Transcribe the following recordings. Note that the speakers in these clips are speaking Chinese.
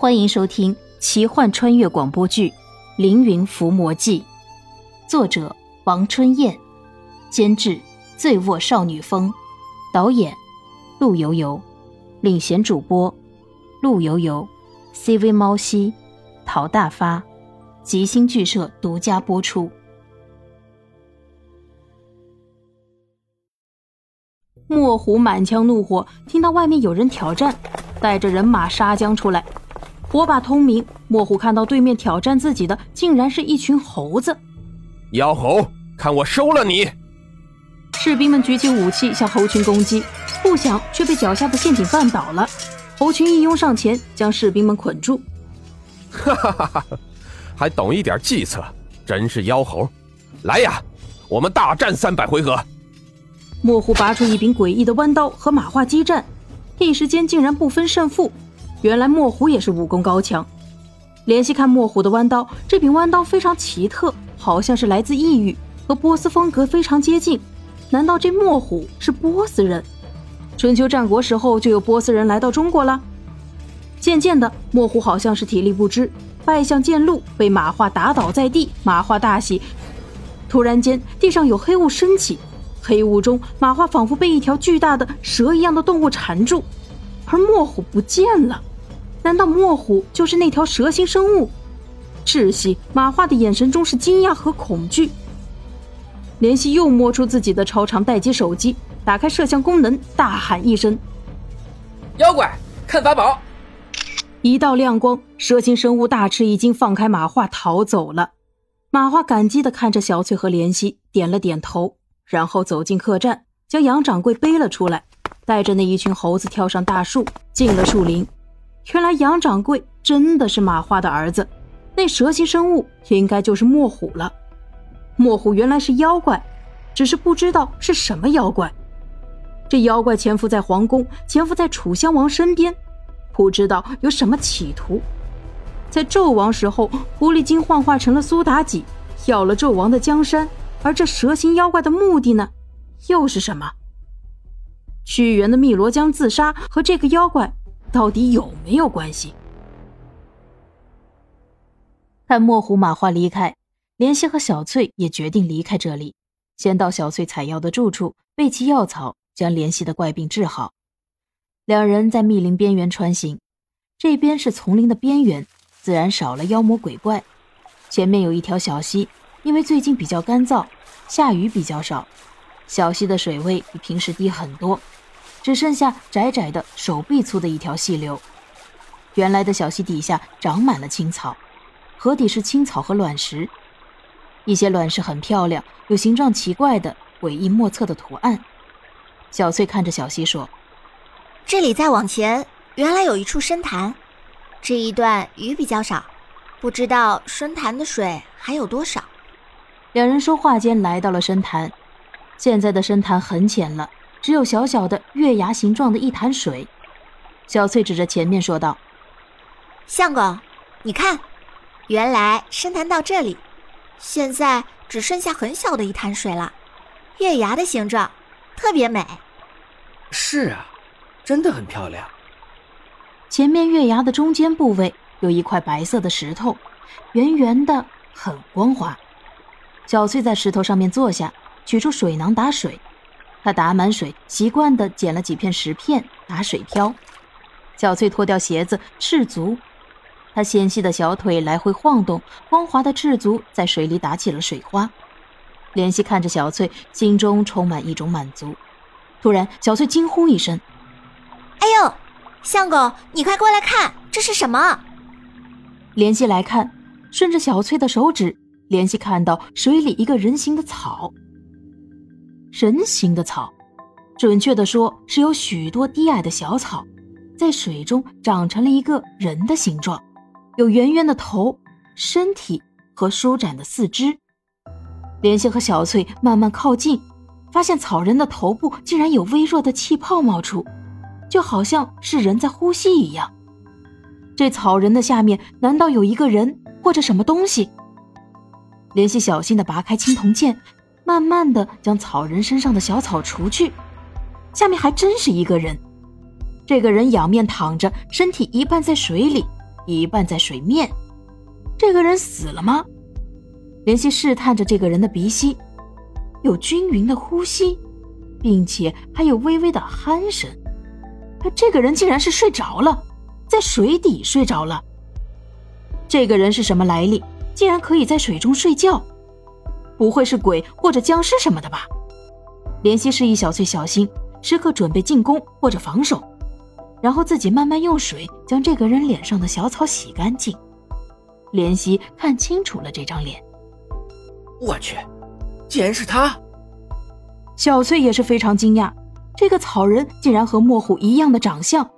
欢迎收听奇幻穿越广播剧《凌云伏魔记》，作者王春燕，监制醉卧少女风，导演陆游游，领衔主播陆游游，CV 猫西，陶大发，吉星剧社独家播出。墨虎满腔怒火，听到外面有人挑战，带着人马杀将出来。火把通明，莫虎看到对面挑战自己的，竟然是一群猴子。妖猴，看我收了你！士兵们举起武器向猴群攻击，不想却被脚下的陷阱绊倒了。猴群一拥上前，将士兵们捆住。哈哈哈哈！还懂一点计策，真是妖猴！来呀，我们大战三百回合！莫虎拔出一柄诡异的弯刀和马化激战，一时间竟然不分胜负。原来墨虎也是武功高强。联系看墨虎的弯刀，这柄弯刀非常奇特，好像是来自异域，和波斯风格非常接近。难道这墨虎是波斯人？春秋战国时候就有波斯人来到中国了。渐渐的，墨虎好像是体力不支，败向剑路，被马化打倒在地。马化大喜，突然间地上有黑雾升起，黑雾中马化仿佛被一条巨大的蛇一样的动物缠住，而墨虎不见了。难道墨虎就是那条蛇形生物？窒息马化的眼神中是惊讶和恐惧。莲希又摸出自己的超长待机手机，打开摄像功能，大喊一声：“妖怪，看法宝！”一道亮光，蛇形生物大吃一惊，放开马化逃走了。马化感激地看着小翠和莲希，点了点头，然后走进客栈，将杨掌柜背了出来，带着那一群猴子跳上大树，进了树林。原来杨掌柜真的是马化的儿子，那蛇形生物应该就是墨虎了。墨虎原来是妖怪，只是不知道是什么妖怪。这妖怪潜伏在皇宫，潜伏在楚襄王身边，不知道有什么企图。在纣王时候，狐狸精幻化成了苏妲己，要了纣王的江山。而这蛇形妖怪的目的呢，又是什么？屈原的汨罗江自杀和这个妖怪。到底有没有关系？看墨虎马化离开，莲希和小翠也决定离开这里，先到小翠采药的住处，备齐药草，将莲希的怪病治好。两人在密林边缘穿行，这边是丛林的边缘，自然少了妖魔鬼怪。前面有一条小溪，因为最近比较干燥，下雨比较少，小溪的水位比平时低很多。只剩下窄窄的手臂粗的一条细流。原来的小溪底下长满了青草，河底是青草和卵石，一些卵石很漂亮，有形状奇怪的诡异莫测的图案。小翠看着小溪说：“这里再往前，原来有一处深潭，这一段鱼比较少，不知道深潭的水还有多少。”两人说话间来到了深潭，现在的深潭很浅了。只有小小的月牙形状的一潭水，小翠指着前面说道：“相公，你看，原来深潭到这里，现在只剩下很小的一潭水了，月牙的形状，特别美。”“是啊，真的很漂亮。”前面月牙的中间部位有一块白色的石头，圆圆的，很光滑。小翠在石头上面坐下，取出水囊打水。他打满水，习惯地捡了几片石片打水漂。小翠脱掉鞋子，赤足。她纤细的小腿来回晃动，光滑的赤足在水里打起了水花。怜惜看着小翠，心中充满一种满足。突然，小翠惊呼一声：“哎呦，相公，你快过来看，这是什么？”怜惜来看，顺着小翠的手指，怜惜看到水里一个人形的草。人形的草，准确的说是有许多低矮的小草，在水中长成了一个人的形状，有圆圆的头、身体和舒展的四肢。莲心和小翠慢慢靠近，发现草人的头部竟然有微弱的气泡冒出，就好像是人在呼吸一样。这草人的下面难道有一个人或者什么东西？莲心小心地拔开青铜剑。慢慢的将草人身上的小草除去，下面还真是一个人。这个人仰面躺着，身体一半在水里，一半在水面。这个人死了吗？莲希试探着这个人的鼻息，有均匀的呼吸，并且还有微微的鼾声。这个人竟然是睡着了，在水底睡着了。这个人是什么来历？竟然可以在水中睡觉？不会是鬼或者僵尸什么的吧？怜惜示意小翠小心，时刻准备进攻或者防守，然后自己慢慢用水将这个人脸上的小草洗干净。怜惜看清楚了这张脸，我去，竟然是他！小翠也是非常惊讶，这个草人竟然和墨虎一样的长相，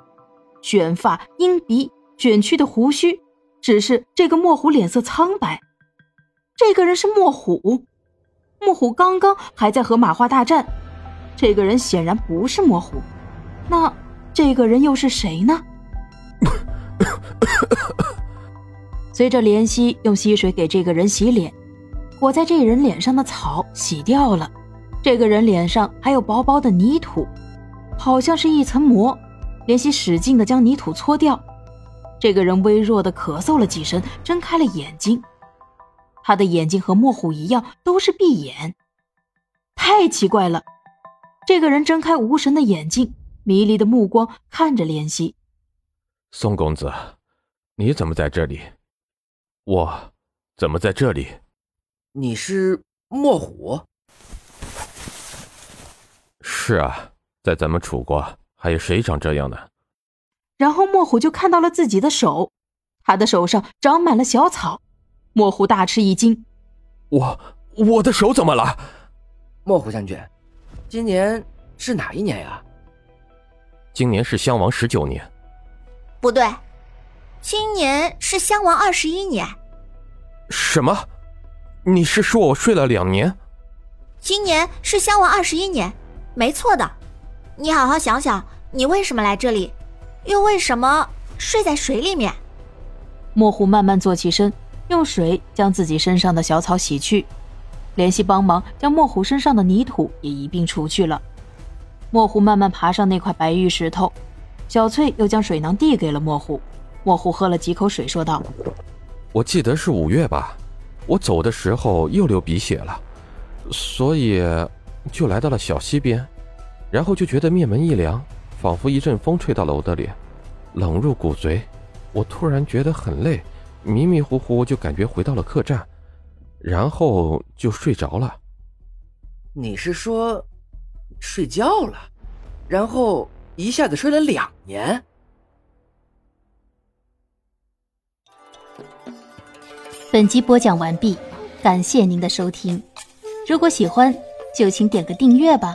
卷发、鹰鼻、卷曲的胡须。只是这个墨虎脸色苍白，这个人是墨虎。莫虎刚刚还在和马化大战，这个人显然不是莫虎，那这个人又是谁呢？随着怜惜用溪水给这个人洗脸，裹在这人脸上的草洗掉了，这个人脸上还有薄薄的泥土，好像是一层膜。怜惜使劲的将泥土搓掉。这个人微弱的咳嗽了几声，睁开了眼睛。他的眼睛和墨虎一样，都是闭眼。太奇怪了！这个人睁开无神的眼睛，迷离的目光看着莲溪。宋公子，你怎么在这里？我怎么在这里？你是墨虎？是啊，在咱们楚国，还有谁长这样的？然后墨虎就看到了自己的手，他的手上长满了小草。莫虎大吃一惊：“我我的手怎么了？”莫虎将军，今年是哪一年呀？今年是襄王十九年。不对，今年是襄王二十一年。什么？你是说我睡了两年？今年是襄王二十一年，没错的。你好好想想，你为什么来这里？又为什么睡在水里面？莫虎慢慢坐起身，用水将自己身上的小草洗去，联系帮忙将莫虎身上的泥土也一并除去了。莫虎慢慢爬上那块白玉石头，小翠又将水囊递给了莫虎。莫虎喝了几口水，说道：“我记得是五月吧，我走的时候又流鼻血了，所以就来到了小溪边，然后就觉得面门一凉。”仿佛一阵风吹到了我的脸，冷入骨髓。我突然觉得很累，迷迷糊糊就感觉回到了客栈，然后就睡着了。你是说睡觉了，然后一下子睡了两年？本集播讲完毕，感谢您的收听。如果喜欢，就请点个订阅吧。